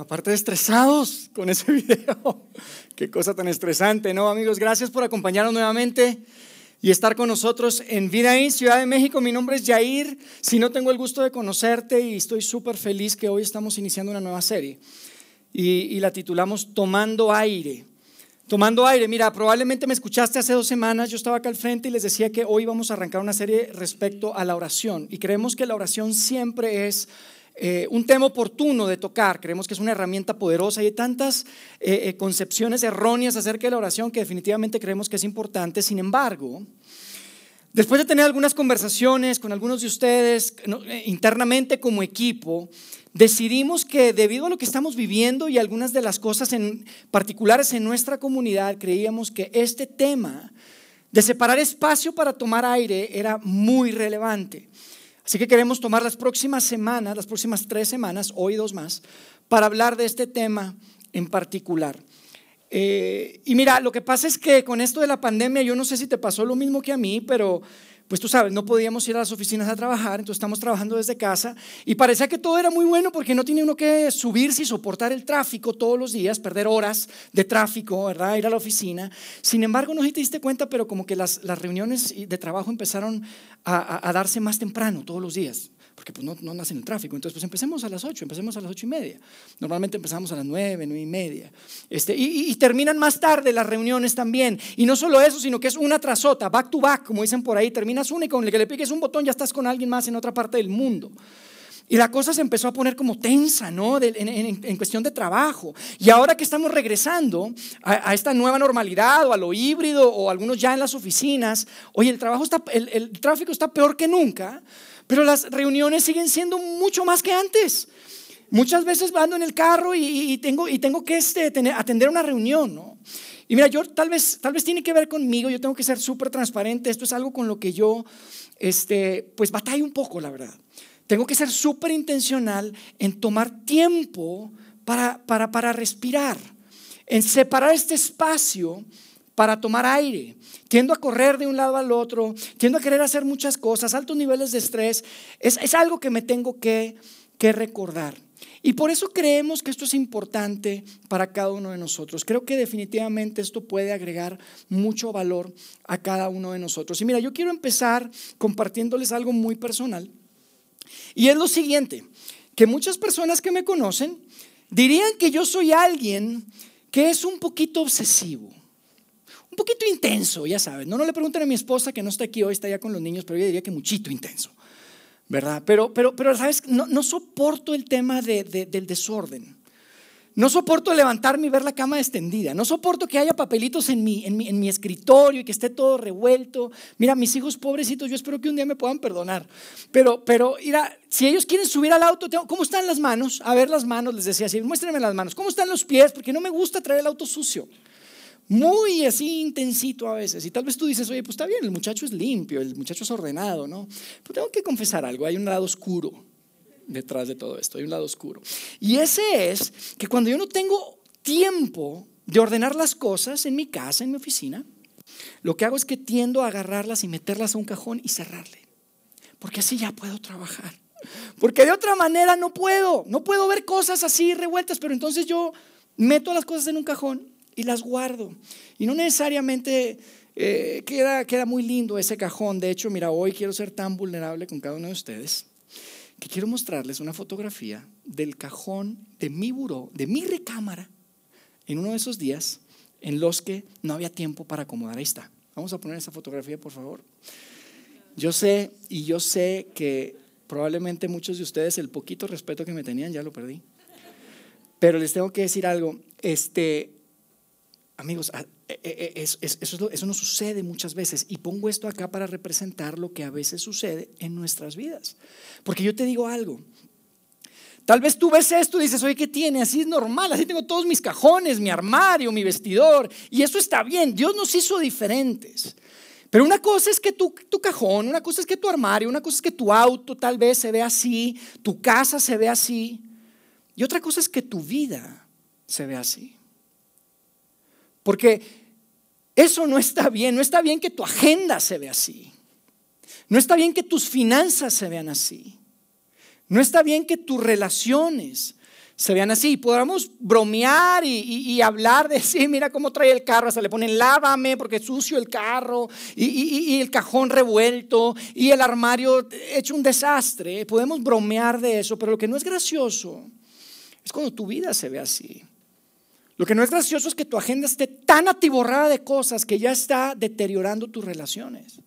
Aparte de estresados con ese video. Qué cosa tan estresante, ¿no, amigos? Gracias por acompañarnos nuevamente y estar con nosotros en Vida en Ciudad de México. Mi nombre es Jair. Si no tengo el gusto de conocerte y estoy súper feliz que hoy estamos iniciando una nueva serie y, y, la titulamos Tomando Aire. Tomando aire, mira, probablemente me escuchaste hace dos semanas, yo estaba acá al frente y les decía que hoy vamos a arrancar una serie respecto a la oración y creemos que la oración siempre es eh, un tema oportuno de tocar. Creemos que es una herramienta poderosa y hay tantas eh, eh, concepciones erróneas acerca de la oración que definitivamente creemos que es importante. Sin embargo, después de tener algunas conversaciones con algunos de ustedes internamente como equipo, decidimos que debido a lo que estamos viviendo y algunas de las cosas en particulares en nuestra comunidad, creíamos que este tema de separar espacio para tomar aire era muy relevante. Así que queremos tomar las próximas semanas, las próximas tres semanas, hoy dos más, para hablar de este tema en particular. Eh, y mira, lo que pasa es que con esto de la pandemia, yo no sé si te pasó lo mismo que a mí, pero pues tú sabes, no podíamos ir a las oficinas a trabajar, entonces estamos trabajando desde casa y parecía que todo era muy bueno porque no tiene uno que subirse y soportar el tráfico todos los días, perder horas de tráfico, ¿verdad? Ir a la oficina. Sin embargo, no sé si te diste cuenta, pero como que las, las reuniones de trabajo empezaron a, a darse más temprano todos los días porque pues no, no nacen el tráfico. Entonces, pues empecemos a las 8, empecemos a las 8 y media. Normalmente empezamos a las 9, 9 y media. Este, y, y, terminan más tarde las reuniones también. Y no solo eso, sino que es una tras otra, back to back, como dicen por ahí. Terminas una y con el que le piques un botón ya estás con alguien más en otra parte del mundo. Y la cosa se empezó a poner como tensa, ¿no? en, en, en, cuestión de trabajo. Y ahora que estamos regresando a, a, esta nueva normalidad o a lo híbrido o algunos ya en las oficinas, oye, el, trabajo está, el, el tráfico está peor que nunca. Pero las reuniones siguen siendo mucho más que antes. Muchas veces ando en el carro y, tengo, y tengo que este, tener, atender una reunión, ¿no? Y mira, yo tal vez, tal vez tiene que ver conmigo, yo tengo que ser súper transparente, esto es algo con lo que yo, este, pues batallo un poco, la verdad. Tengo que ser súper intencional en tomar tiempo para, para, para respirar, en separar este espacio para tomar aire. Tiendo a correr de un lado al otro, tiendo a querer hacer muchas cosas, altos niveles de estrés. Es, es algo que me tengo que, que recordar. Y por eso creemos que esto es importante para cada uno de nosotros. Creo que definitivamente esto puede agregar mucho valor a cada uno de nosotros. Y mira, yo quiero empezar compartiéndoles algo muy personal. Y es lo siguiente, que muchas personas que me conocen dirían que yo soy alguien que es un poquito obsesivo poquito intenso, ya sabes. No, no le pregunten a mi esposa que no está aquí hoy, está ya con los niños, pero yo diría que muchito intenso, ¿verdad? Pero, pero, pero ¿sabes? No, no soporto el tema de, de, del desorden. No soporto levantarme y ver la cama extendida. No soporto que haya papelitos en mi, en mi, en mi escritorio y que esté todo revuelto. Mira, mis hijos pobrecitos, yo espero que un día me puedan perdonar. Pero, pero, mira, si ellos quieren subir al auto, ¿cómo están las manos? A ver las manos, les decía así, muéstrenme las manos. ¿Cómo están los pies? Porque no me gusta traer el auto sucio muy así intensito a veces. Y tal vez tú dices, oye, pues está bien, el muchacho es limpio, el muchacho es ordenado, ¿no? Pero tengo que confesar algo, hay un lado oscuro detrás de todo esto, hay un lado oscuro. Y ese es que cuando yo no tengo tiempo de ordenar las cosas en mi casa, en mi oficina, lo que hago es que tiendo a agarrarlas y meterlas a un cajón y cerrarle. Porque así ya puedo trabajar. Porque de otra manera no puedo, no puedo ver cosas así revueltas, pero entonces yo meto las cosas en un cajón y las guardo. Y no necesariamente eh, queda, queda muy lindo ese cajón. De hecho, mira, hoy quiero ser tan vulnerable con cada uno de ustedes que quiero mostrarles una fotografía del cajón de mi buró, de mi recámara, en uno de esos días en los que no había tiempo para acomodar. Ahí está. Vamos a poner esa fotografía, por favor. Yo sé, y yo sé que probablemente muchos de ustedes el poquito respeto que me tenían ya lo perdí. Pero les tengo que decir algo. Este, Amigos, ah, eh, eh, eh, eso, no sucede muchas veces y pongo esto acá para representar lo que a veces sucede en nuestras vidas. Porque yo te digo algo, Tal vez tú ves esto y dices, oye, ¿qué tiene? Así es normal, así tengo todos mis cajones, mi armario, mi vestidor. Y eso está bien, Dios nos hizo diferentes. Pero una cosa es que tu, tu, cajón, una cosa es que tu armario, una cosa es que tu auto tal vez se ve así, tu casa se ve así. Y otra cosa es que tu vida se ve así. Porque eso no está bien, no está bien que tu agenda se vea así. No está bien que tus finanzas se vean así. No está bien que tus relaciones se vean así. Podamos bromear y, hablar de, sí, mira cómo trae el carro, hasta le ponen lávame porque es sucio el carro y, y, el cajón revuelto y el armario hecho un desastre. Podemos bromear de eso, pero lo que no es gracioso es cuando tu vida se ve así. Lo que no es gracioso es que tu agenda esté tan atiborrada de cosas que ya está deteriorando tus relaciones.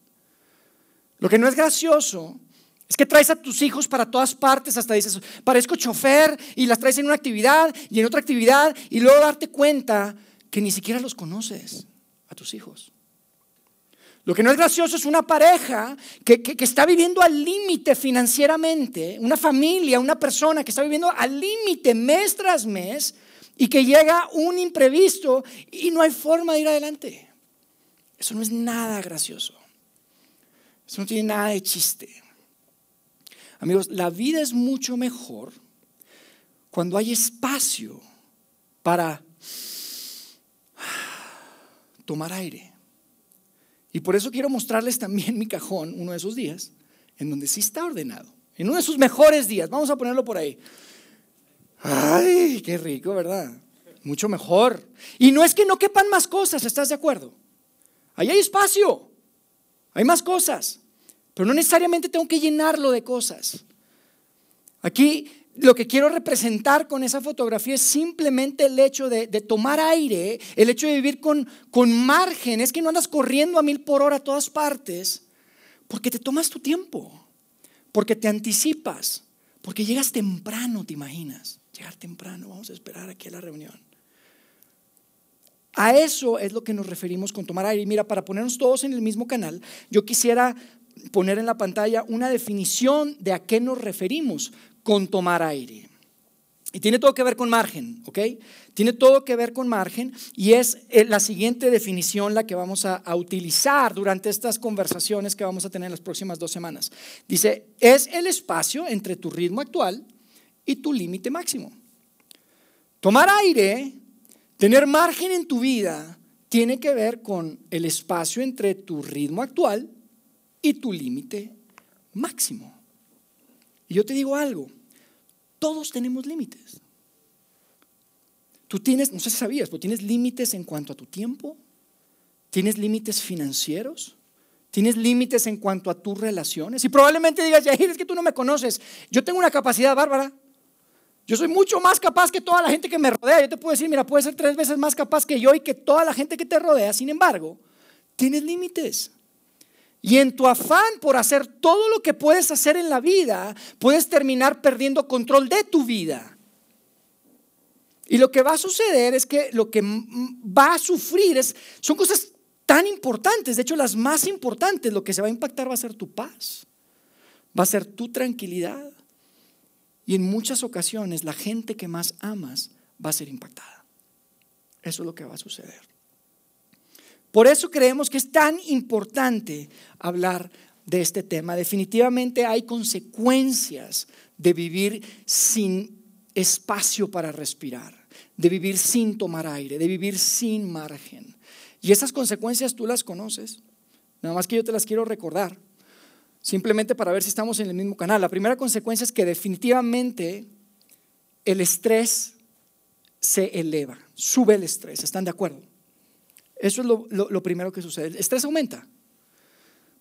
Lo que no es gracioso es que traes a tus hijos para todas partes, hasta dices, parezco chofer y las traes en una actividad y en otra actividad y luego darte cuenta que ni siquiera los conoces a tus hijos. Lo que no es gracioso es una pareja que, que está viviendo al límite financieramente, una familia, una persona que está viviendo al límite mes tras mes y que llega un imprevisto y no hay forma de ir adelante. Eso no es nada gracioso. Eso no tiene nada de chiste. Amigos, la vida es mucho mejor cuando hay espacio para tomar aire. Y por eso quiero mostrarles también mi cajón uno de esos días, en donde sí está ordenado. En uno de sus mejores días, vamos a ponerlo por ahí. Ay, qué rico, ¿verdad? Mucho mejor. Y no es que no quepan más cosas, ¿estás de acuerdo? Ahí hay espacio, hay más cosas. Pero no necesariamente tengo que llenarlo de cosas. Aquí lo que quiero representar con esa fotografía es simplemente el hecho de, tomar aire, el hecho de vivir con, con margen. Es que no andas corriendo a mil por hora a todas partes, porque te tomas tu tiempo, porque te anticipas, porque llegas temprano, te imaginas. Llegar temprano, vamos a esperar aquí a la reunión. A eso es lo que nos referimos con tomar aire. Mira, para ponernos todos en el mismo canal, yo quisiera poner en la pantalla una definición de a qué nos referimos con tomar aire. Y tiene todo que ver con margen, ¿ok? Tiene todo que ver con margen y es eh, la siguiente definición la que vamos a, a, utilizar durante estas conversaciones que vamos a tener en las próximas dos semanas. Dice, es el espacio entre tu ritmo actual y tu límite máximo. Tomar aire, tener margen en tu vida, tiene que ver con el espacio entre tu ritmo actual y tu límite máximo. Y yo te digo algo, todos tenemos límites. Tú tienes, no sé si sabías, pero tienes límites en cuanto a tu tiempo, tienes límites financieros, tienes límites en cuanto a tus relaciones. Y probablemente digas, Yair, es que tú no me conoces. Yo tengo una capacidad bárbara. Yo soy mucho más capaz que toda la gente que me rodea. Yo te puedo decir, mira, puedes ser tres veces más capaz que yo y que toda la gente que te rodea. Sin embargo, tienes límites. Y en tu afán por hacer todo lo que puedes hacer en la vida, puedes terminar perdiendo control de tu vida. Y lo que va a suceder es que lo que va a sufrir es, son cosas tan importantes, de hecho las más importantes, lo que se va a impactar va a ser tu paz, va a ser tu tranquilidad. Y en muchas ocasiones la gente que más amas va a ser impactada. Eso es lo que va a suceder. Por eso creemos que es tan importante hablar de este tema. Definitivamente hay consecuencias de vivir sin espacio para respirar, de vivir sin tomar aire, de vivir sin margen. Y esas consecuencias tú las conoces. Nada más que yo te las quiero recordar, simplemente para ver si estamos en el mismo canal. La primera consecuencia es que definitivamente el estrés se eleva, sube el estrés. ¿Están de acuerdo? Eso es lo, primero que sucede. El estrés aumenta.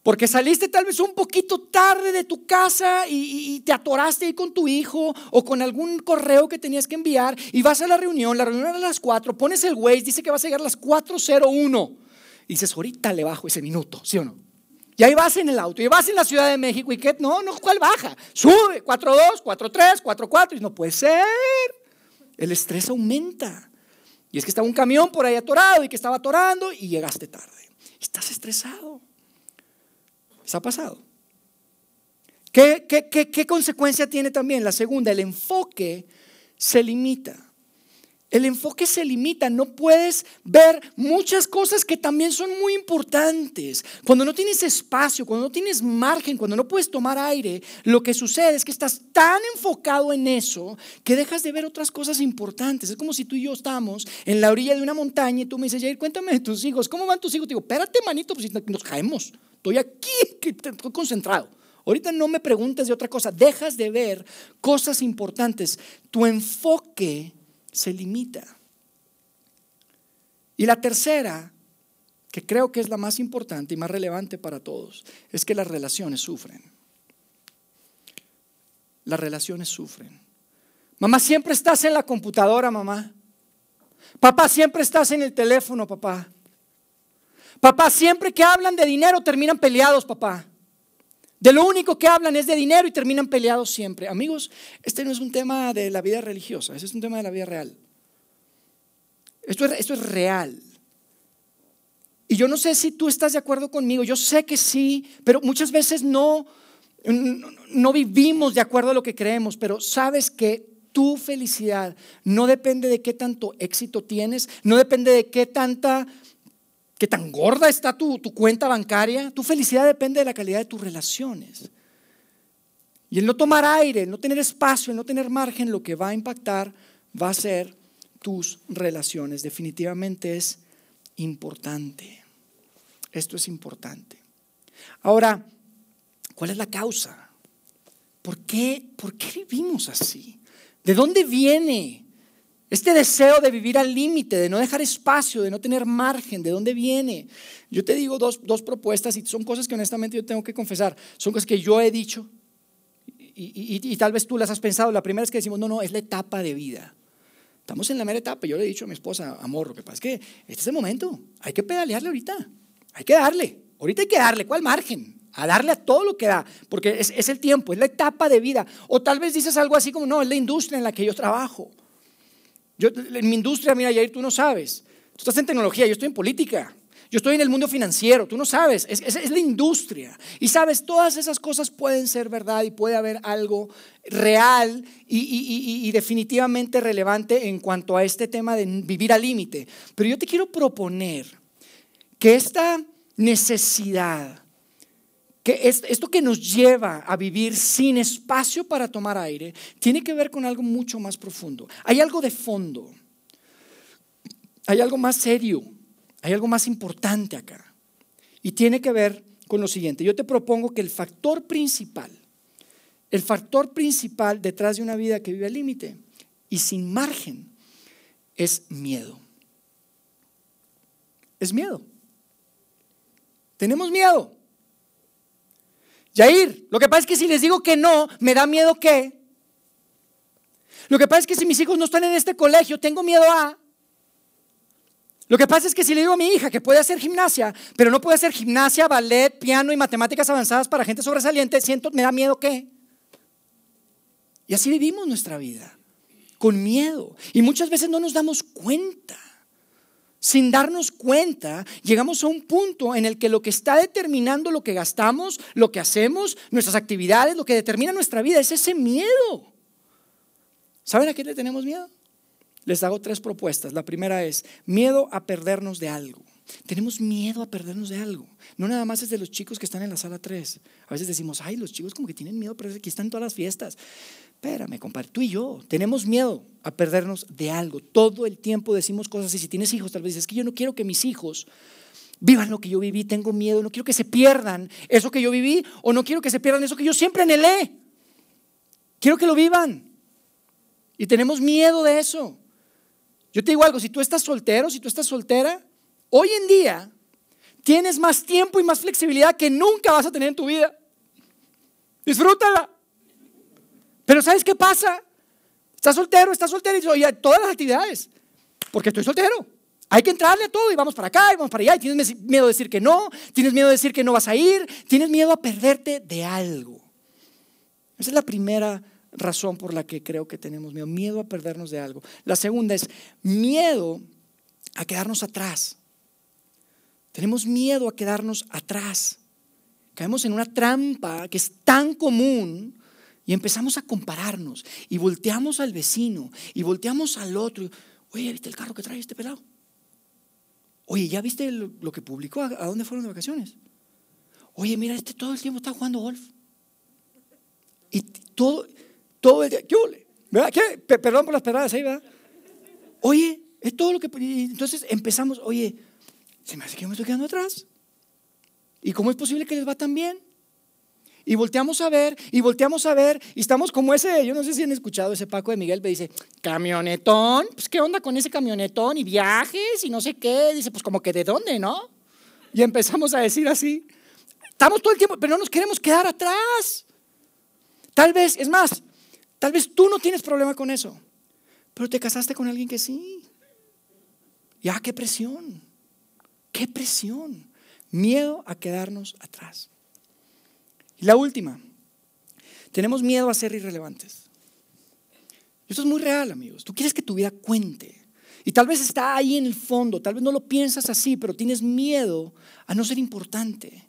Porque saliste tal vez un poquito tarde de tu casa y, te atoraste ahí con tu hijo o con algún correo que tenías que enviar y vas a la reunión, la reunión era a las 4, pones el Waze, dice que vas a llegar a las 4.01 y dices, ahorita le bajo ese minuto, ¿sí o no? Y ahí vas en el auto y vas en la Ciudad de México y ¿qué? No, no, ¿cuál baja? Sube, 4.2, 4.3, 4.4 y no puede ser. El estrés aumenta. Y es que estaba un camión por ahí atorado y que estaba atorando y llegaste tarde. Estás estresado. ¿Se ha pasado? ¿Qué, qué, qué, qué consecuencia tiene también? La segunda, el enfoque se limita. El enfoque se limita, no puedes ver muchas cosas que también son muy importantes. Cuando no tienes espacio, cuando no tienes margen, cuando no puedes tomar aire, lo que sucede es que estás tan enfocado en eso que dejas de ver otras cosas importantes. Es como si tú y yo estamos en la orilla de una montaña y tú me dices, Jair, cuéntame de tus hijos, ¿cómo van tus hijos? Te digo, espérate, manito, pues nos caemos. Estoy aquí, estoy concentrado. Ahorita no me preguntes de otra cosa, dejas de ver cosas importantes. Tu enfoque se limita. Y la tercera, que creo que es la más importante y más relevante para todos, es que las relaciones sufren. Las relaciones sufren. Mamá, siempre estás en la computadora, mamá. Papá, siempre estás en el teléfono, papá. Papá, siempre que hablan de dinero terminan peleados, papá. De lo único que hablan es de dinero y terminan peleados siempre. Amigos, este no es un tema de la vida religiosa, este es un tema de la vida real. Esto es, esto es real. Y yo no sé si tú estás de acuerdo conmigo, yo sé que sí, pero muchas veces no, no vivimos de acuerdo a lo que creemos, pero sabes que tu felicidad no depende de qué tanto éxito tienes, no depende de qué tanta ¿Qué tan gorda está tu, tu cuenta bancaria? Tu felicidad depende de la calidad de tus relaciones. Y el no tomar aire, el no tener espacio, el no tener margen, lo que va a impactar va a ser tus relaciones. Definitivamente es importante. Esto es importante. Ahora, ¿cuál es la causa? ¿Por qué, ¿Por qué vivimos así? ¿De dónde viene este deseo de vivir al límite, de no dejar espacio, de no tener margen, ¿de dónde viene? Yo te digo dos, propuestas y son cosas que honestamente yo tengo que confesar. Son cosas que yo he dicho y, tal vez tú las has pensado. La primera es que decimos, no, no, es la etapa de vida. Estamos en la mera etapa. Yo le he dicho a mi esposa, amor, lo que pasa es que este es el momento. Hay que pedalearle ahorita. Hay que darle. Ahorita hay que darle. ¿Cuál margen? A darle a todo lo que da. Porque es, es el tiempo, es la etapa de vida. O tal vez dices algo así como, no, es la industria en la que yo trabajo. Yo, en mi industria, mira, Jair, tú no sabes. Tú estás en tecnología, yo estoy en política. Yo estoy en el mundo financiero, tú no sabes, es, es, la industria. Y sabes, todas esas cosas pueden ser verdad y puede haber algo real y, y, y, definitivamente relevante en cuanto a este tema de vivir al límite. Pero yo te quiero proponer que esta necesidad que esto que nos lleva a vivir sin espacio para tomar aire tiene que ver con algo mucho más profundo. Hay algo de fondo, hay algo más serio, hay algo más importante acá. Y tiene que ver con lo siguiente. Yo te propongo que el factor principal, el factor principal detrás de una vida que vive al límite y sin margen es miedo. Es miedo. Tenemos miedo. Yair, lo que pasa es que si les digo que no, me da miedo que. Lo que pasa es que si mis hijos no están en este colegio, tengo miedo a. Lo que pasa es que si le digo a mi hija que puede hacer gimnasia, pero no puede hacer gimnasia, ballet, piano y matemáticas avanzadas para gente sobresaliente, siento, me da miedo que. Y así vivimos nuestra vida, con miedo. Y muchas veces no nos damos cuenta sin darnos cuenta, llegamos a un punto en el que lo que está determinando lo que gastamos, lo que hacemos, nuestras actividades, lo que determina nuestra vida es ese miedo. ¿Saben a qué le tenemos miedo? Les hago tres propuestas. La primera es miedo a perdernos de algo. Tenemos miedo a perdernos de algo. No nada más es de los chicos que están en la sala 3. A veces decimos, ay, los chicos como que tienen miedo, pero aquí están todas las fiestas. Espérame, compadre, tú y yo tenemos miedo a perdernos de algo. Todo el tiempo decimos cosas y si tienes hijos, tal vez dices, es que yo no quiero que mis hijos vivan lo que yo viví, tengo miedo, no quiero que se pierdan eso que yo viví o no quiero que se pierdan eso que yo siempre anhelé. Quiero que lo vivan. Y tenemos miedo de eso. Yo te digo algo, si tú estás soltero, si tú estás soltera, Hoy en día tienes más tiempo y más flexibilidad que nunca vas a tener en tu vida. Disfrútala. Pero ¿sabes qué pasa? Estás soltero, estás soltero y oye, todas las actividades, porque estoy soltero. Hay que entrarle a todo y vamos para acá y vamos para allá. Y tienes miedo de decir que no, tienes miedo de decir que no vas a ir, tienes miedo a perderte de algo. Esa es la primera razón por la que creo que tenemos miedo, miedo a perdernos de algo. La segunda es miedo a quedarnos atrás. Tenemos miedo a quedarnos atrás. caemos en una trampa que es tan común y empezamos a compararnos y volteamos al vecino y volteamos al otro. Oye, ¿viste el carro que trae este pelado? Oye, ¿ya viste lo, que publicó? ¿A, dónde fueron de vacaciones? Oye, mira, este todo el tiempo está jugando golf. Y todo, todo el día, ¿qué. ¿Qué? Perdón por las pedradas ahí, ¿verdad? Oye, es todo lo que... Entonces empezamos, oye, se me hace que me estoy quedando atrás. ¿Y cómo es posible que les va tan bien? Y volteamos a ver, y volteamos a ver, y estamos como ese, yo no sé si han escuchado ese Paco de Miguel, me dice, camionetón, pues qué onda con ese camionetón, y viajes, y no sé qué, dice, pues como que de dónde, ¿no? Y empezamos a decir así, estamos todo el tiempo, pero no nos queremos quedar atrás. Tal vez, es más, tal vez tú no tienes problema con eso, pero te casaste con alguien que sí. Ya, qué presión, qué presión, miedo a quedarnos atrás. La última, tenemos miedo a ser irrelevantes. Esto es muy real, amigos. Tú quieres que tu vida cuente. Y tal vez está ahí en el fondo, tal vez no lo piensas así, pero tienes miedo a no ser importante.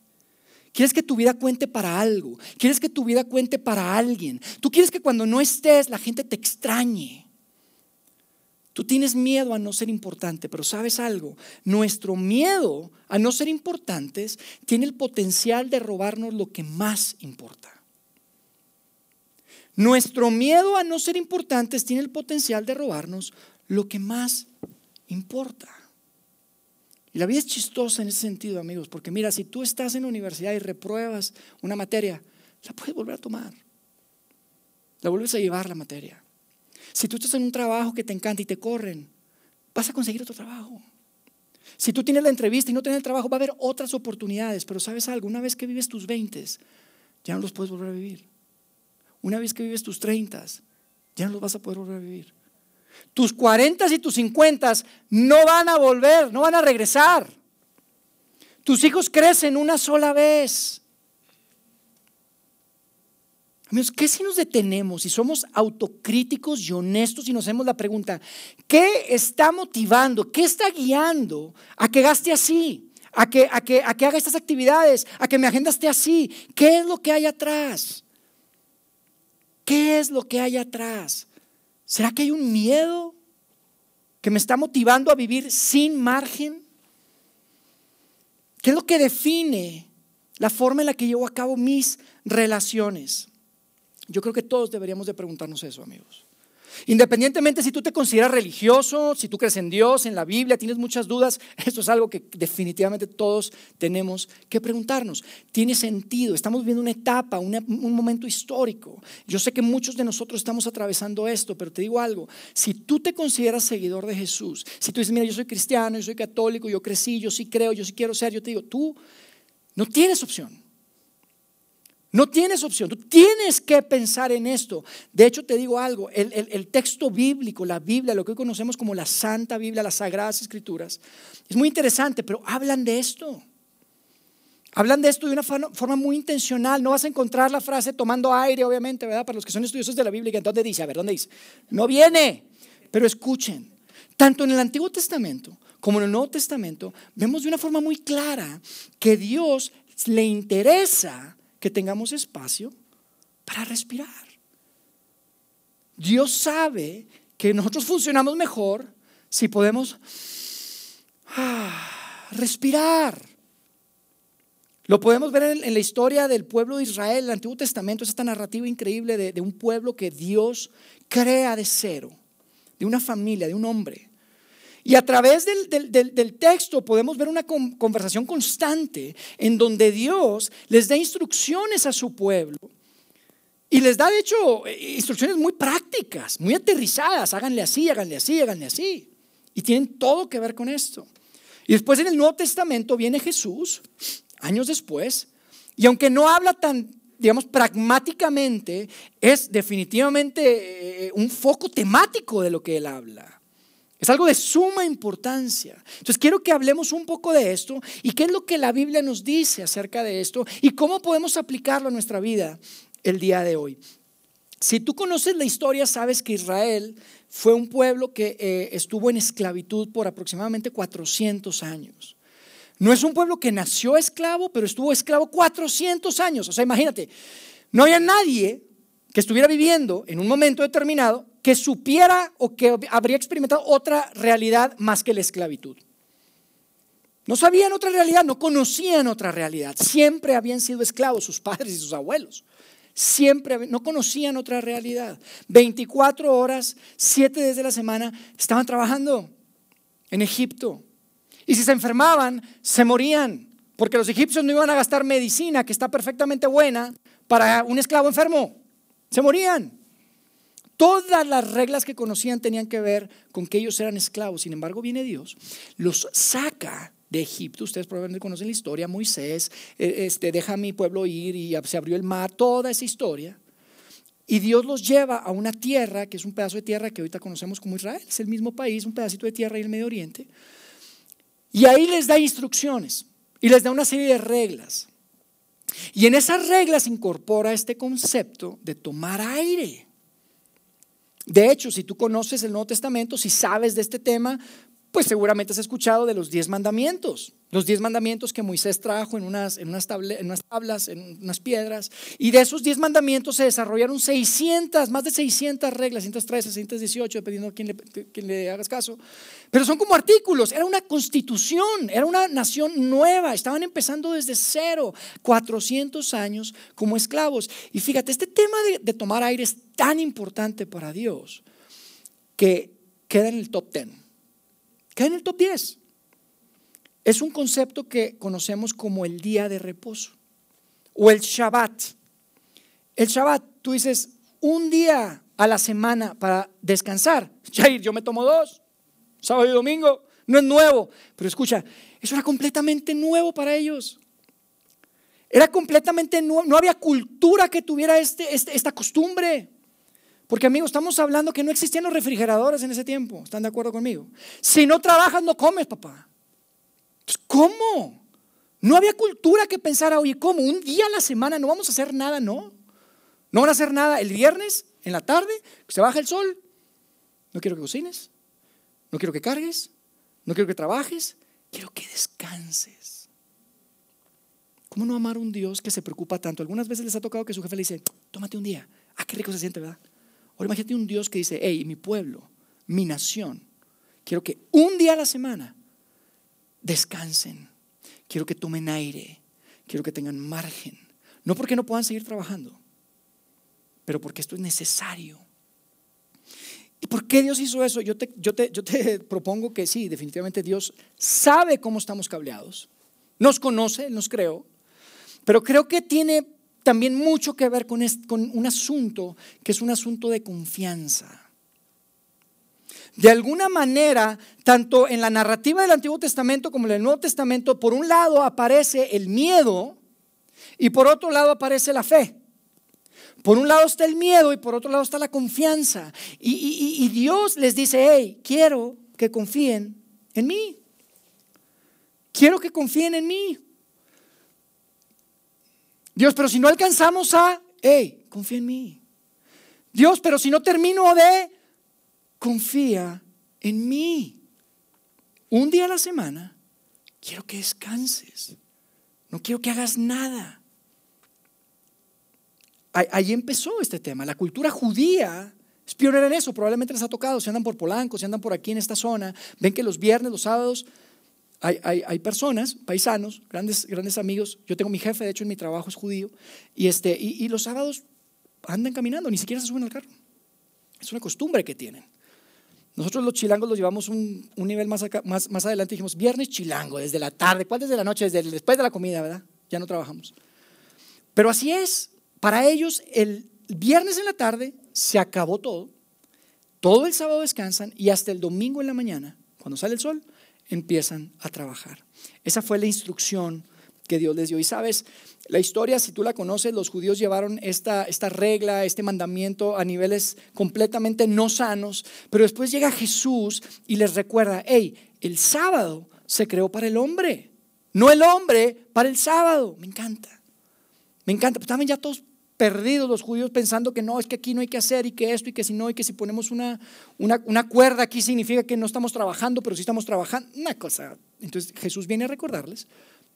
Quieres que tu vida cuente para algo. Quieres que tu vida cuente para alguien. Tú quieres que cuando no estés la gente te extrañe. Tú tienes miedo a no ser importante, pero sabes algo, nuestro miedo a no ser importantes tiene el potencial de robarnos lo que más importa. Nuestro miedo a no ser importantes tiene el potencial de robarnos lo que más importa. Y la vida es chistosa en ese sentido, amigos, porque mira, si tú estás en la universidad y repruebas una materia, la puedes volver a tomar. La vuelves a llevar la materia. Si tú estás en un trabajo que te encanta y te corren, vas a conseguir otro trabajo. Si tú tienes la entrevista y no tienes el trabajo, va a haber otras oportunidades. Pero sabes algo, una vez que vives tus 20, ya no los puedes volver a vivir. Una vez que vives tus 30, ya no los vas a poder volver a vivir. Tus 40 y tus 50 no van a volver, no van a regresar. Tus hijos crecen una sola vez. ¿Qué si nos detenemos y somos autocríticos y honestos y nos hacemos la pregunta, ¿qué está motivando, qué está guiando a que gaste así? A que, a, que, a que haga estas actividades, a que mi agenda esté así. ¿Qué es lo que hay atrás? ¿Qué es lo que hay atrás? ¿Será que hay un miedo que me está motivando a vivir sin margen? ¿Qué es lo que define la forma en la que llevo a cabo mis relaciones? Yo creo que todos deberíamos de preguntarnos eso, amigos. Independientemente si tú te consideras religioso, si tú crees en Dios, en la Biblia, tienes muchas dudas, esto es algo que definitivamente todos tenemos que preguntarnos. ¿Tiene sentido? Estamos viviendo una etapa, un momento histórico. Yo sé que muchos de nosotros estamos atravesando esto, pero te digo algo, si tú te consideras seguidor de Jesús, si tú dices, mira, yo soy cristiano, yo soy católico, yo crecí, yo sí creo, yo sí quiero ser, yo te digo, tú no tienes opción. No tienes opción, tú tienes que pensar en esto. De hecho, te digo algo, el, texto bíblico, la Biblia, lo que hoy conocemos como la Santa Biblia, las Sagradas Escrituras, es muy interesante, pero hablan de esto. Hablan de esto de una forma muy intencional. No vas a encontrar la frase tomando aire, obviamente, ¿verdad? Para los que son estudiosos de la Biblia, entonces dice, a ver, ¿dónde dice? No viene. Pero escuchen, tanto en el Antiguo Testamento como en el Nuevo Testamento, vemos de una forma muy clara que Dios le interesa que tengamos espacio para respirar. Dios sabe que nosotros funcionamos mejor si podemos ah, respirar. Lo podemos ver en, la historia del pueblo de Israel, el Antiguo Testamento, es esta narrativa increíble de, de un pueblo que Dios crea de cero, de una familia, de un hombre. Y a través del, texto podemos ver una conversación constante en donde Dios les da instrucciones a su pueblo. Y les da, de hecho, instrucciones muy prácticas, muy aterrizadas. Háganle así, háganle así, háganle así. Y tienen todo que ver con esto. Y después en el Nuevo Testamento viene Jesús, años después, y aunque no habla tan, digamos, pragmáticamente, es definitivamente eh, un foco temático de lo que él habla. Es algo de suma importancia. Entonces quiero que hablemos un poco de esto y qué es lo que la Biblia nos dice acerca de esto y cómo podemos aplicarlo a nuestra vida el día de hoy. Si tú conoces la historia, sabes que Israel fue un pueblo que eh, estuvo en esclavitud por aproximadamente 400 años. No es un pueblo que nació esclavo, pero estuvo esclavo 400 años. O sea, imagínate, no había nadie que estuviera viviendo en un momento determinado que supiera o que habría experimentado otra realidad más que la esclavitud. No sabían otra realidad, no conocían otra realidad. Siempre habían sido esclavos sus padres y sus abuelos. Siempre no conocían otra realidad. 24 horas, 7 días de la semana estaban trabajando en Egipto. Y si se enfermaban, se morían, porque los egipcios no iban a gastar medicina que está perfectamente buena para un esclavo enfermo. Se morían. Todas las reglas que conocían tenían que ver con que ellos eran esclavos. Sin embargo, viene Dios, los saca de Egipto. Ustedes probablemente conocen la historia. Moisés eh, este, deja a mi pueblo ir y se abrió el mar. Toda esa historia. Y Dios los lleva a una tierra, que es un pedazo de tierra que ahorita conocemos como Israel. Es el mismo país, un pedacito de tierra en el Medio Oriente. Y ahí les da instrucciones y les da una serie de reglas. Y en esas reglas incorpora este concepto de tomar aire. De hecho, si tú conoces el Nuevo Testamento, si sabes de este tema, pues seguramente has escuchado de los diez mandamientos. Los diez mandamientos que Moisés trajo en unas, tablas, en unas piedras. Y de esos diez mandamientos se desarrollaron 600, más de 600 reglas, 613, 618, dependiendo le, quién le hagas caso. Pero son como artículos, era una constitución, era una nación nueva, estaban empezando desde cero, 400 años como esclavos. Y fíjate, este tema de, de tomar aire es tan importante para Dios que queda en el top 10, queda en el top 10. Es un concepto que conocemos como el día de reposo o el Shabbat. El Shabbat, tú dices, un día a la semana para descansar. Jair, yo me tomo dos, sábado y domingo. No es nuevo, pero escucha, eso era completamente nuevo para ellos. Era completamente nuevo, no había cultura que tuviera este, este, esta costumbre. Porque amigos, estamos hablando que no existían los refrigeradores en ese tiempo, ¿están de acuerdo conmigo? Si no trabajas, no comes, papá. ¿Cómo? No había cultura que pensara, oye, ¿cómo? Un día a la semana no vamos a hacer nada, no. No van a hacer nada el viernes, en la tarde, se baja el sol. No quiero que cocines, no quiero que cargues, no quiero que trabajes, quiero que descanses. ¿Cómo no amar a un Dios que se preocupa tanto? Algunas veces les ha tocado que su jefe le dice, tómate un día. Ah, qué rico se siente, ¿verdad? Ahora imagínate un Dios que dice, hey, mi pueblo, mi nación, quiero que un día a la semana descansen. Quiero que tomen aire. Quiero que tengan margen. No porque no puedan seguir trabajando, pero porque esto es necesario. ¿Y por qué Dios hizo eso? Yo te, yo te, yo te propongo que sí, definitivamente Dios sabe cómo estamos cableados. Nos conoce, nos creó. Pero creo que tiene también mucho que ver con, con un asunto que es un asunto de confianza. De alguna manera, tanto en la narrativa del Antiguo Testamento como en el Nuevo Testamento, por un lado aparece el miedo y por otro lado aparece la fe. Por un lado está el miedo y por otro lado está la confianza. Y, Dios les dice, hey, quiero que confíen en mí. Quiero que confíen en mí. Dios, pero si no alcanzamos a, hey, confía en mí. Dios, pero si no termino de confía en mí. Un día a la semana quiero que descanses. No quiero que hagas nada. Ahí empezó este tema. La cultura judía es pionera en eso. Probablemente les ha tocado. Si andan por Polanco, si andan por aquí en esta zona, ven que los viernes, los sábados, hay, personas, paisanos, grandes, grandes amigos. Yo tengo mi jefe, de hecho, en mi trabajo es judío. Y, este, y, los sábados andan caminando, ni siquiera se suben al carro. Es una costumbre que tienen. Nosotros los chilangos los llevamos un, nivel más, más, más adelante. Dijimos, viernes chilango, desde la tarde. ¿Cuál desde la noche? Desde después de la comida, ¿verdad? Ya no trabajamos. Pero así es. Para ellos, el viernes en la tarde se acabó todo. Todo el sábado descansan y hasta el domingo en la mañana, cuando sale el sol, empiezan a trabajar. Esa fue la instrucción que Dios les dio. Y sabes, la historia, si tú la conoces, los judíos llevaron esta, esta regla, este mandamiento a niveles completamente no sanos, pero después llega Jesús y les recuerda, hey, el sábado se creó para el hombre, no el hombre para el sábado. Me encanta, me encanta. Estaban ya todos perdidos los judíos pensando que no, es que aquí no hay que hacer y que esto y que si no, y que si ponemos una, una, cuerda aquí significa que no estamos trabajando, pero sí estamos trabajando. Una cosa. Entonces Jesús viene a recordarles,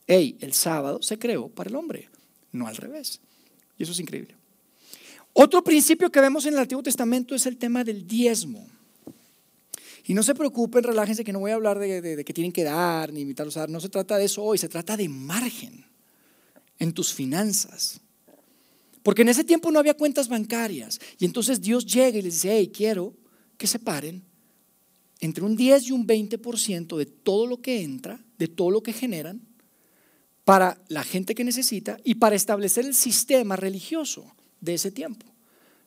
hey, el sábado se creó para el hombre, no al revés. Y eso es increíble. Otro principio que vemos en el Antiguo Testamento es el tema del diezmo. Y no se preocupen, relájense que no voy a hablar de, que tienen que dar ni invitarlos a dar. No se trata de eso hoy, se trata de margen en tus finanzas. Porque en ese tiempo no había cuentas bancarias. Y entonces Dios llega y les dice, hey, quiero que separen entre un 10 y un 20% de todo lo que entra, de todo lo que generan, para la gente que necesita y para establecer el sistema religioso de ese tiempo.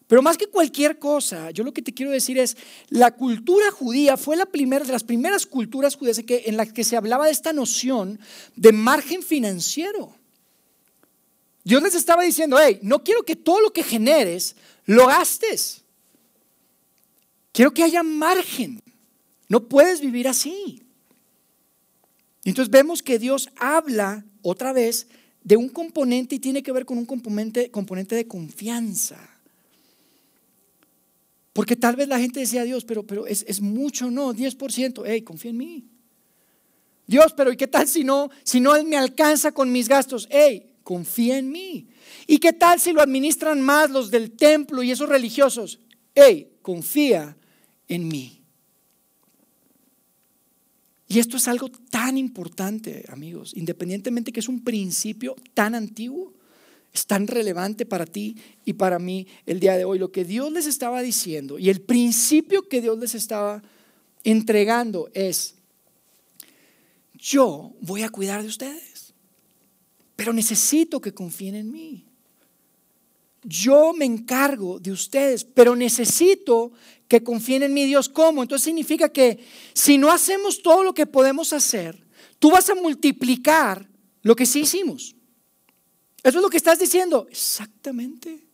Pero más que cualquier cosa, yo lo que te quiero decir es, la cultura judía fue la primera de las primeras culturas judías en, en las que se hablaba de esta noción de margen financiero. Dios les estaba diciendo, hey, no quiero que todo lo que generes lo gastes. Quiero que haya margen. No puedes vivir así. Entonces vemos que Dios habla otra vez de un componente y tiene que ver con un componente, componente de confianza. Porque tal vez la gente decía, Dios, pero, pero es, es mucho, no, 10%, hey, confía en mí. Dios, pero ¿y qué tal si no, si no me alcanza con mis gastos? Hey, confía en mí. ¿Y qué tal si lo administran más los del templo y esos religiosos? Hey, confía en mí. Y esto es algo tan importante, amigos, independientemente que es un principio tan antiguo es tan relevante para ti y para mí el día de hoy. Lo que Dios les estaba diciendo y el principio que Dios les estaba entregando es, yo voy a cuidar de ustedes, pero necesito que confíen en mí. Yo me encargo de ustedes, pero necesito que confíen en mí, Dios. ¿Cómo? Entonces significa que si no hacemos todo lo que podemos hacer, tú vas a multiplicar lo que sí hicimos. Eso es lo que estás diciendo. Exactamente.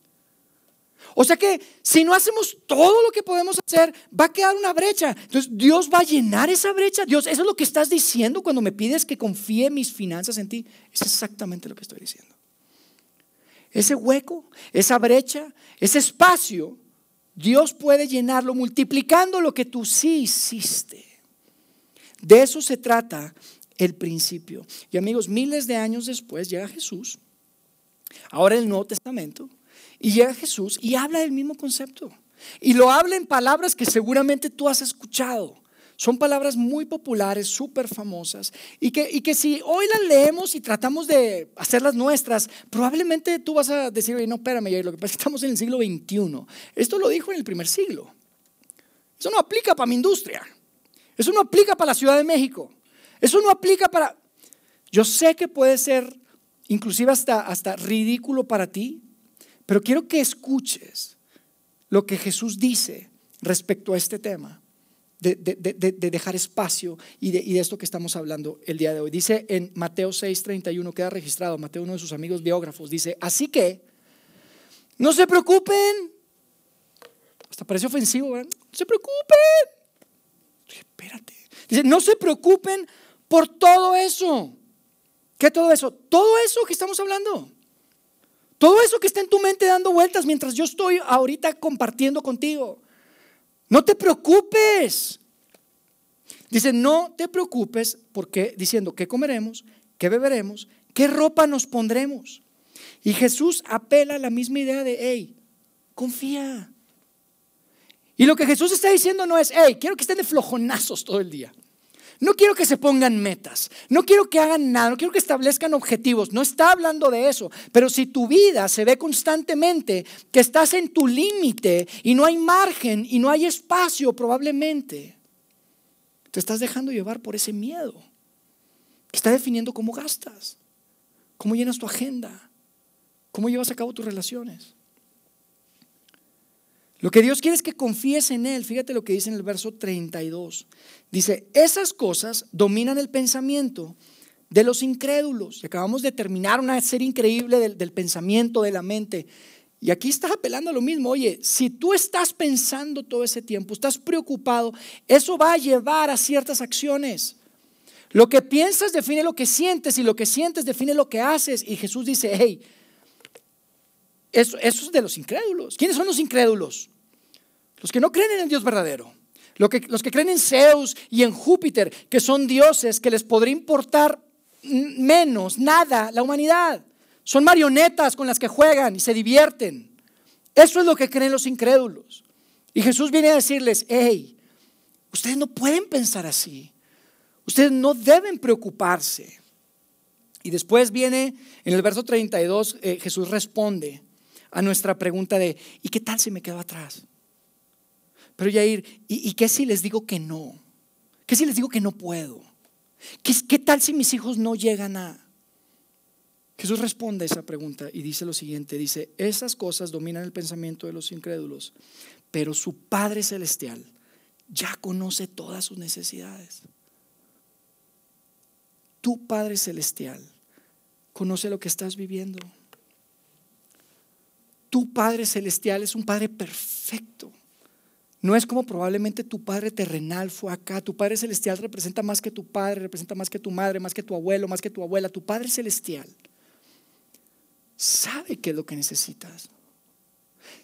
O sea que si no hacemos todo lo que podemos hacer, va a quedar una brecha. Entonces Dios va a llenar esa brecha. Dios, eso es lo que estás diciendo cuando me pides que confíe mis finanzas en ti. Es exactamente lo que estoy diciendo. Ese hueco, esa brecha, ese espacio, Dios puede llenarlo multiplicando lo que tú sí hiciste. De eso se trata el principio. Y amigos, miles de años después llega Jesús ahora el Nuevo Testamento, y llega Jesús y habla del mismo concepto. Y lo habla en palabras que seguramente tú has escuchado. Son palabras muy populares, súper famosas, y que, y que si hoy las leemos y tratamos de hacerlas nuestras, probablemente tú vas a decir, oye, no, espérame, lo que pasa es estamos en el siglo XXI. Esto lo dijo en el primer siglo. Eso no aplica para mi industria. Eso no aplica para la Ciudad de México. Eso no aplica para... Yo sé que puede ser inclusive hasta, hasta ridículo para ti, pero quiero que escuches lo que Jesús dice respecto a este tema. De, dejar espacio y, de, esto que estamos hablando el día de hoy. Dice en Mateo 6:31, queda registrado, Mateo, uno de sus amigos biógrafos, dice, así que, no se preocupen, hasta parece ofensivo, ¿verdad? No se preocupen. Espérate. Dice, no se preocupen por todo eso. ¿Qué todo eso? Todo eso que estamos hablando. Todo eso que está en tu mente dando vueltas mientras yo estoy ahorita compartiendo contigo. No te preocupes. Dice, no te preocupes porque diciendo, ¿qué comeremos? ¿Qué beberemos? ¿Qué ropa nos pondremos? Y Jesús apela a la misma idea de, hey, confía. Y lo que Jesús está diciendo no es, hey, quiero que estén de flojonazos todo el día. No quiero que se pongan metas, no quiero que hagan nada, no quiero que establezcan objetivos, no está hablando de eso, pero si tu vida se ve constantemente que estás en tu límite y no hay margen y no hay espacio probablemente, te estás dejando llevar por ese miedo que está definiendo cómo gastas, cómo llenas tu agenda, cómo llevas a cabo tus relaciones. Lo que Dios quiere es que confíes en Él. Fíjate lo que dice en el verso 32. Dice, esas cosas dominan el pensamiento de los incrédulos. Y acabamos de terminar una serie increíble del, pensamiento de la mente. Y aquí estás apelando a lo mismo. Oye, si tú estás pensando todo ese tiempo, estás preocupado, eso va a llevar a ciertas acciones. Lo que piensas define lo que sientes y lo que sientes define lo que haces. Y Jesús dice, hey, eso, es de los incrédulos. ¿Quiénes son los incrédulos? Los que no creen en el Dios verdadero. Los que, los que creen en Zeus y en Júpiter, que son dioses que les podría importar menos, nada, la humanidad. Son marionetas con las que juegan y se divierten. Eso es lo que creen los incrédulos. Y Jesús viene a decirles, hey, ustedes no pueden pensar así. Ustedes no deben preocuparse. Y después viene, en el verso 32, eh, Jesús responde a nuestra pregunta de, ¿y qué tal si me quedo atrás? Pero Yair, ¿y, ¿y qué si les digo que no? ¿Qué si les digo que no puedo? ¿Qué, ¿Qué, tal si mis hijos no llegan a... Jesús responde a esa pregunta y dice lo siguiente, dice, esas cosas dominan el pensamiento de los incrédulos, pero su Padre Celestial ya conoce todas sus necesidades. Tu Padre Celestial conoce lo que estás viviendo. Tu Padre Celestial es un Padre perfecto. No es como probablemente tu Padre terrenal fue acá. Tu Padre Celestial representa más que tu Padre, representa más que tu madre, más que tu abuelo, más que tu abuela. Tu Padre Celestial sabe qué es lo que necesitas.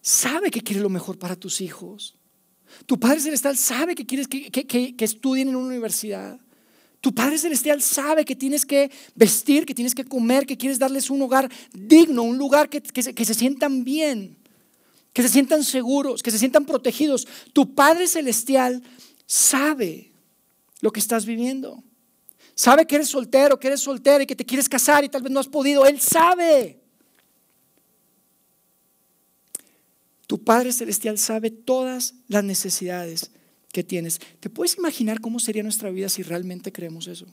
Sabe que quiere lo mejor para tus hijos. Tu Padre Celestial sabe que quieres que, que estudien en una universidad. Tu Padre Celestial sabe que tienes que vestir, que tienes que comer, que quieres darles un hogar digno, un lugar que, se, que se sientan bien, que se sientan seguros, que se sientan protegidos. Tu Padre Celestial sabe lo que estás viviendo. Sabe que eres soltero, que eres soltera y que te quieres casar y tal vez no has podido. Él sabe. Tu Padre Celestial sabe todas las necesidades que tienes. ¿Te puedes imaginar cómo sería nuestra vida si realmente creemos eso?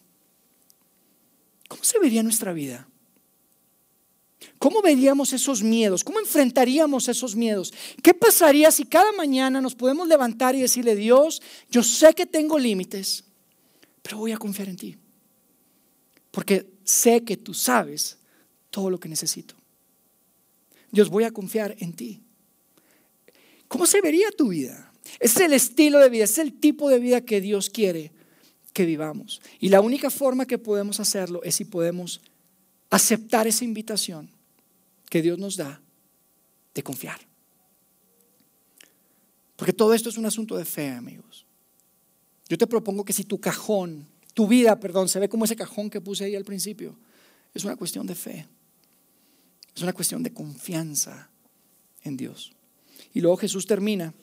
¿Cómo se vería nuestra vida? ¿Cómo veríamos esos miedos? ¿Cómo enfrentaríamos esos miedos? ¿Qué pasaría si cada mañana nos podemos levantar y decirle, Dios, yo sé que tengo límites, pero voy a confiar en ti? Porque sé que tú sabes todo lo que necesito. Dios, voy a confiar en ti. ¿Cómo se vería tu vida? Es el estilo de vida, es el tipo de vida que Dios quiere que vivamos. Y la única forma que podemos hacerlo es si podemos aceptar esa invitación que Dios nos da de confiar. Porque todo esto es un asunto de fe, amigos. Yo te propongo que si tu cajón, tu vida, perdón, se ve como ese cajón que puse ahí al principio, es una cuestión de fe. Es una cuestión de confianza en Dios. Y luego Jesús termina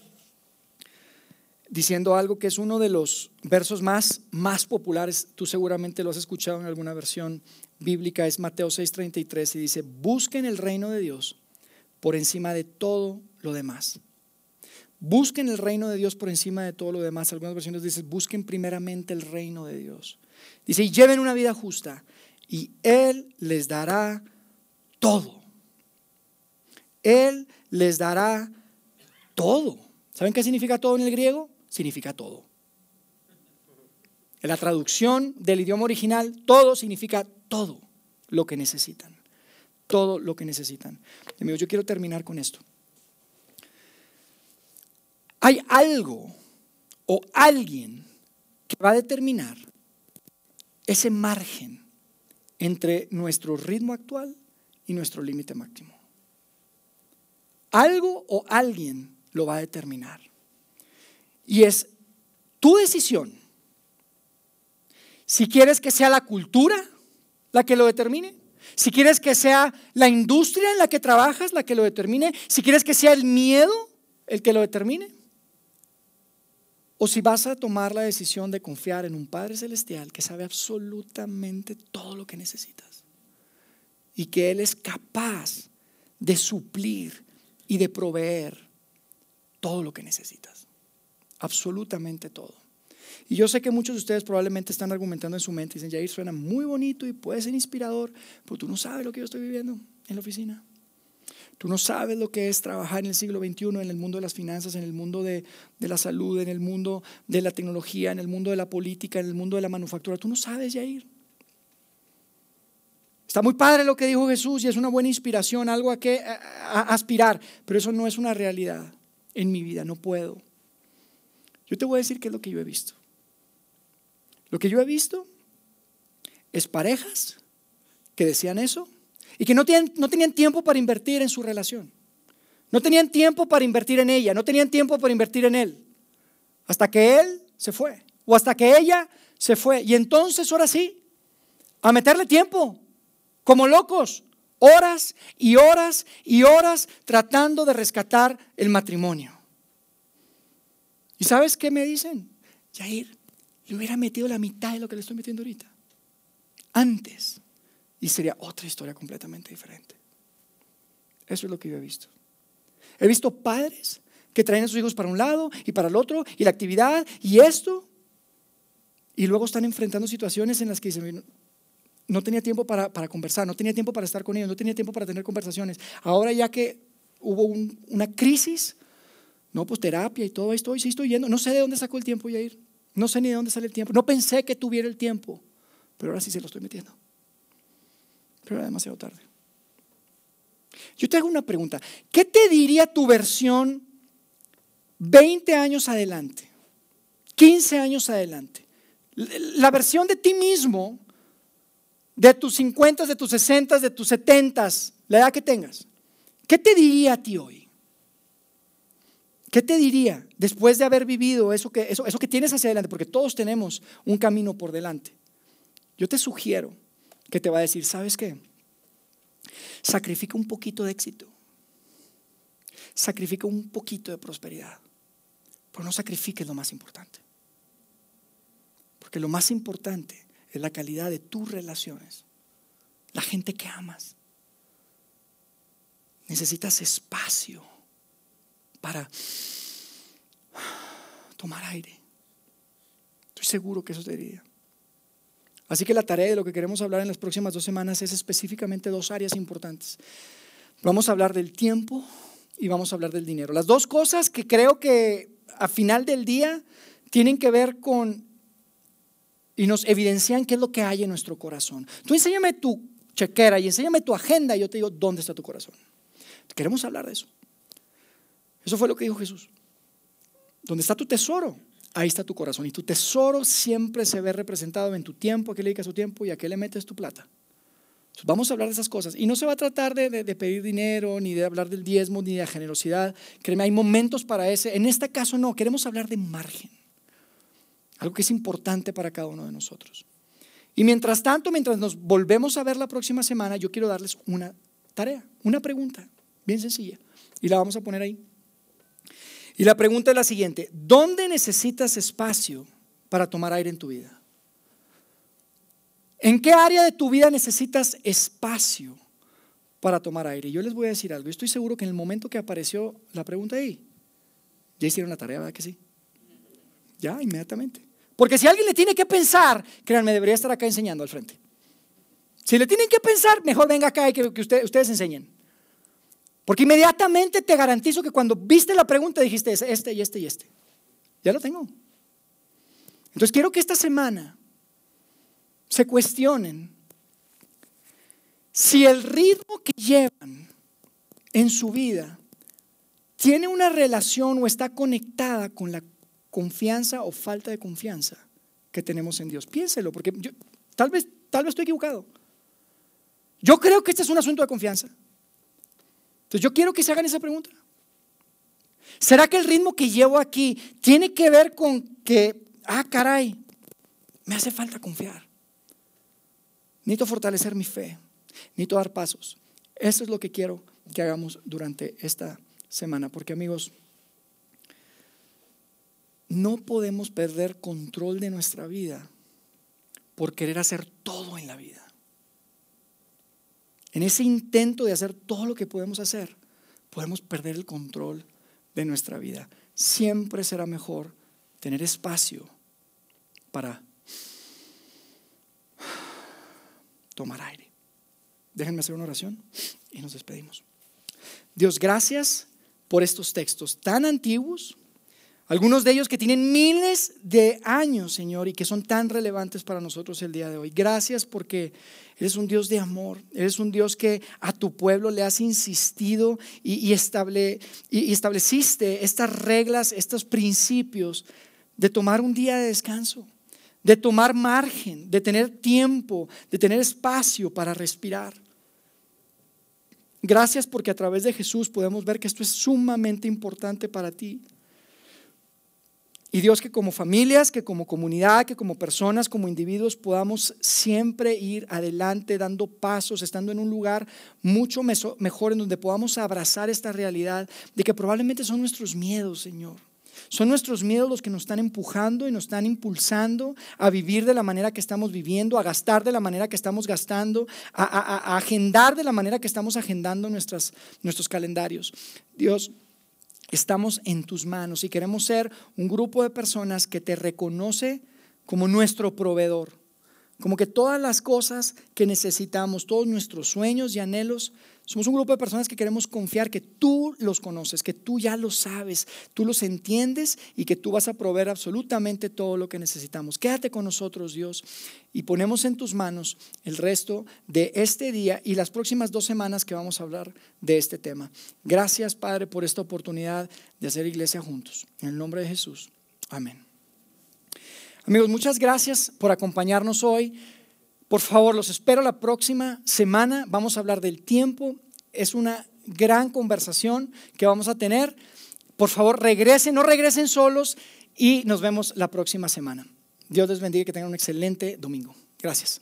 diciendo algo que es uno de los versos más, más populares, tú seguramente lo has escuchado en alguna versión bíblica, es Mateo 6:33 y dice, busquen el reino de Dios por encima de todo lo demás. Busquen el reino de Dios por encima de todo lo demás. Algunas versiones dicen, busquen primeramente el reino de Dios. Dice, y lleven una vida justa y Él les dará todo. Él les dará todo. ¿Saben qué significa todo en el griego? Significa todo. En la traducción del idioma original, todo significa todo lo que necesitan. Todo lo que necesitan. Amigos, yo quiero terminar con esto. Hay algo o alguien que va a determinar ese margen entre nuestro ritmo actual y nuestro límite máximo. Algo o alguien lo va a determinar. Y es tu decisión. Si quieres que sea la cultura la que lo determine, si quieres que sea la industria en la que trabajas la que lo determine, si quieres que sea el miedo el que lo determine, o si vas a tomar la decisión de confiar en un Padre Celestial que sabe absolutamente todo lo que necesitas y que Él es capaz de suplir y de proveer todo lo que necesitas absolutamente todo. Y yo sé que muchos de ustedes probablemente están argumentando en su mente dicen, Jair, suena muy bonito y puede ser inspirador, pero tú no sabes lo que yo estoy viviendo en la oficina. Tú no sabes lo que es trabajar en el siglo XXI, en el mundo de las finanzas, en el mundo de, de, la salud, en el mundo de la tecnología, en el mundo de la política, en el mundo de la manufactura. Tú no sabes, Jair. Está muy padre lo que dijo Jesús y es una buena inspiración, algo a que aspirar, pero eso no es una realidad en mi vida, no puedo. Yo te voy a decir qué es lo que yo he visto. Lo que yo he visto es parejas que decían eso y que no, no tenían tiempo para invertir en su relación. No tenían tiempo para invertir en ella, no tenían tiempo para invertir en él. Hasta que él se fue, o hasta que ella se fue. Y entonces, ahora sí, a meterle tiempo, como locos, horas y horas y horas tratando de rescatar el matrimonio. ¿Y sabes qué me dicen? Jair, le hubiera metido la mitad de lo que le estoy metiendo ahorita. Antes. Y sería otra historia completamente diferente. Eso es lo que yo he visto. He visto padres que traen a sus hijos para un lado y para el otro, y la actividad, y esto, y luego están enfrentando situaciones en las que dicen, no tenía tiempo para, conversar, no tenía tiempo para estar con ellos, no tenía tiempo para tener conversaciones. Ahora ya que hubo una crisis, no, pues terapia y todo esto, y sí estoy yendo, no sé de dónde sacó el tiempo, ir no sé ni de dónde sale el tiempo, no pensé que tuviera el tiempo, pero ahora sí se lo estoy metiendo. Pero era demasiado tarde. Yo te hago una pregunta. ¿Qué te diría tu versión 20 años adelante? 15 años adelante. La versión de ti mismo, de tus 50, de tus 60, de tus 70, la edad que tengas. ¿Qué te diría a ti hoy? ¿Qué te diría después de haber vivido eso que, eso, eso que tienes hacia adelante? Porque todos tenemos un camino por delante. Yo te sugiero que te va a decir, ¿sabes qué? Sacrifica un poquito de éxito. Sacrifica un poquito de prosperidad. Pero no sacrifiques lo más importante. Porque lo más importante es la calidad de tus relaciones. La gente que amas. Necesitas espacio para tomar aire. Estoy seguro que eso sería. Así que la tarea de lo que queremos hablar en las próximas dos semanas es específicamente dos áreas importantes. Vamos a hablar del tiempo y vamos a hablar del dinero. Las dos cosas que creo que a final del día tienen que ver con y nos evidencian qué es lo que hay en nuestro corazón. Tú enséñame tu chequera y enséñame tu agenda y yo te digo dónde está tu corazón. Queremos hablar de eso. Eso fue lo que dijo Jesús. ¿Dónde está tu tesoro? ahí está tu corazón. Y tu tesoro siempre se ve representado en tu tiempo, a qué le dedicas tu tiempo y a qué le metes tu plata. vamos a hablar de esas cosas. Y no se va a tratar de, pedir dinero, ni de hablar del diezmo, ni de generosidad. Créeme, hay momentos para ese. En este caso no, queremos hablar de margen. Algo que es importante para cada uno de nosotros. Y mientras tanto, mientras nos volvemos a ver la próxima semana, yo quiero darles una tarea, una pregunta, bien sencilla. Y la vamos a poner ahí. Y la pregunta es la siguiente, ¿dónde necesitas espacio para tomar aire en tu vida? ¿En qué área de tu vida necesitas espacio para tomar aire? Yo les voy a decir algo, estoy seguro que en el momento que apareció la pregunta ahí, ya hicieron la tarea, ¿verdad que sí? Ya, inmediatamente. Porque si alguien le tiene que pensar, créanme, debería estar acá enseñando al frente. Si le tienen que pensar, mejor venga acá y que, ustedes enseñen. Porque inmediatamente te garantizo que cuando viste la pregunta dijiste este y este y este. Ya lo tengo. Entonces quiero que esta semana se cuestionen si el ritmo que llevan en su vida tiene una relación o está conectada con la confianza o falta de confianza que tenemos en Dios. Piénselo, porque yo, tal, vez, tal vez estoy equivocado. Yo creo que este es un asunto de confianza. Entonces yo quiero que se hagan esa pregunta. ¿Será que el ritmo que llevo aquí tiene que ver con que, ah, caray, me hace falta confiar? Necesito fortalecer mi fe, necesito dar pasos. Eso es lo que quiero que hagamos durante esta semana, porque amigos, no podemos perder control de nuestra vida por querer hacer todo en la vida en ese intento de hacer todo lo que podemos hacer, podemos perder el control de nuestra vida. Siempre será mejor tener espacio para tomar aire. Déjenme hacer una oración y nos despedimos. Dios, gracias por estos textos tan antiguos, algunos de ellos que tienen miles de años, Señor, y que son tan relevantes para nosotros el día de hoy. Gracias porque Eres un Dios de amor. Eres un Dios que a tu pueblo le has insistido y, estableciste estas reglas, estos principios de tomar un día de descanso, de tomar margen, de tener tiempo, de tener espacio para respirar. Gracias porque a través de Jesús podemos ver que esto es sumamente importante para ti. Y Dios, que como familias, que como comunidad, que como personas, como individuos, podamos siempre ir adelante, dando pasos, estando en un lugar mucho mejor en donde podamos abrazar esta realidad de que probablemente son nuestros miedos, Señor. Son nuestros miedos los que nos están empujando y nos están impulsando a vivir de la manera que estamos viviendo, a gastar de la manera que estamos gastando, a, agendar de la manera que estamos agendando nuestros calendarios. Dios, estamos en tus manos y queremos ser un grupo de personas que te reconoce como nuestro proveedor. Como que todas las cosas que necesitamos, todos nuestros sueños y anhelos, somos un grupo de personas que queremos confiar que tú los conoces, que tú ya los sabes, tú los entiendes y que tú vas a proveer absolutamente todo lo que necesitamos. Quédate con nosotros, Dios, y ponemos en tus manos el resto de este día y las próximas dos semanas que vamos a hablar de este tema. Gracias, Padre, por esta oportunidad de hacer iglesia juntos. En el nombre de Jesús. Amén. Amigos, muchas gracias por acompañarnos hoy. Por favor, los espero la próxima semana. Vamos a hablar del tiempo. Es una gran conversación que vamos a tener. Por favor, regresen, no regresen solos y nos vemos la próxima semana. Dios les bendiga y que tengan un excelente domingo. Gracias.